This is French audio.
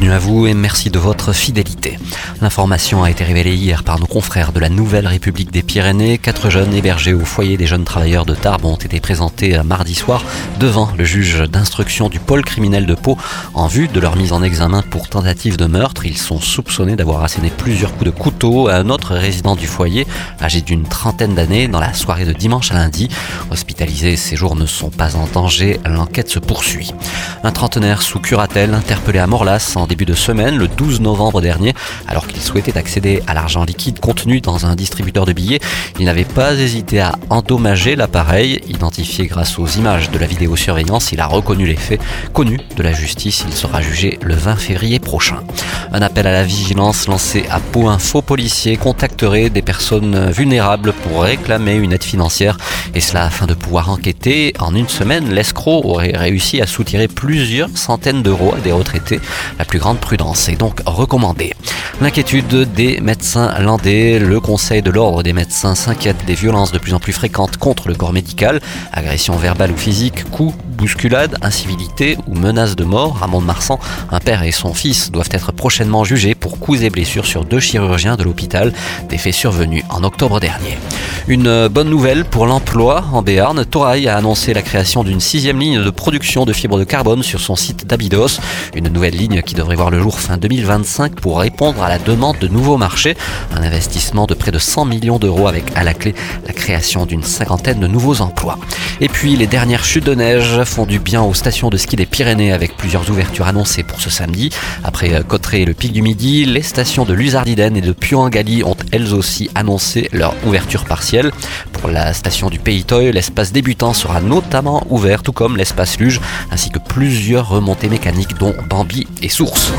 Bienvenue à vous et merci de votre fidélité. L'information a été révélée hier par nos confrères de la Nouvelle République des Pyrénées. Quatre jeunes hébergés au foyer des jeunes travailleurs de Tarbes ont été présentés mardi soir devant le juge d'instruction du pôle criminel de Pau en vue de leur mise en examen pour tentative de meurtre. Ils sont soupçonnés d'avoir asséné plusieurs coups de couteau à un autre résident du foyer, âgé d'une trentaine d'années, dans la soirée de dimanche à lundi. Hospitalisés, ces jours ne sont pas en danger. L'enquête se poursuit. Un trentenaire sous curatelle interpellé à Morlas en début de semaine, le 12 novembre dernier, alors qu'il souhaitait accéder à l'argent liquide contenu dans un distributeur de billets. Il n'avait pas hésité à endommager l'appareil. Identifié grâce aux images de la vidéosurveillance, il a reconnu les faits. Connu de la justice, il sera jugé le 20 février prochain. Un appel à la vigilance lancé à Pau. Un faux policier contacterait des personnes vulnérables pour réclamer une aide financière. Et cela afin de pouvoir enquêter. En une semaine, l'escroc aurait réussi à soutirer plusieurs centaines d'euros à des retraités. La plus grande prudence est donc recommandée. L'inquiétude des médecins landais, le Conseil de l'ordre des médecins s'inquiète des violences de plus en plus fréquentes contre le corps médical, agressions verbales ou physiques, coups, bousculades, incivilités ou menaces de mort. À Mont-de-Marsan, un père et son fils doivent être prochainement jugés pour coups et blessures sur deux chirurgiens de l'hôpital, des faits survenus en octobre dernier. Une bonne nouvelle pour l'emploi en Béarn. Torail a annoncé la création d'une sixième ligne de production de fibres de carbone sur son site d'Abydos. Une nouvelle ligne qui devrait voir le jour fin 2025 pour répondre à la demande de nouveaux marchés. Un investissement de près de 100 millions d'euros avec à la clé la création d'une cinquantaine de nouveaux emplois. Et puis les dernières chutes de neige font du bien aux stations de ski des Pyrénées avec plusieurs ouvertures annoncées pour ce samedi. Après Cotteret et le Pic du Midi, les stations de Luzardiden et de Puangali ont elles aussi annoncé leur ouverture partielle. Pour la station du Pays Toy, l'espace débutant sera notamment ouvert, tout comme l'espace luge, ainsi que plusieurs remontées mécaniques dont Bambi et Source.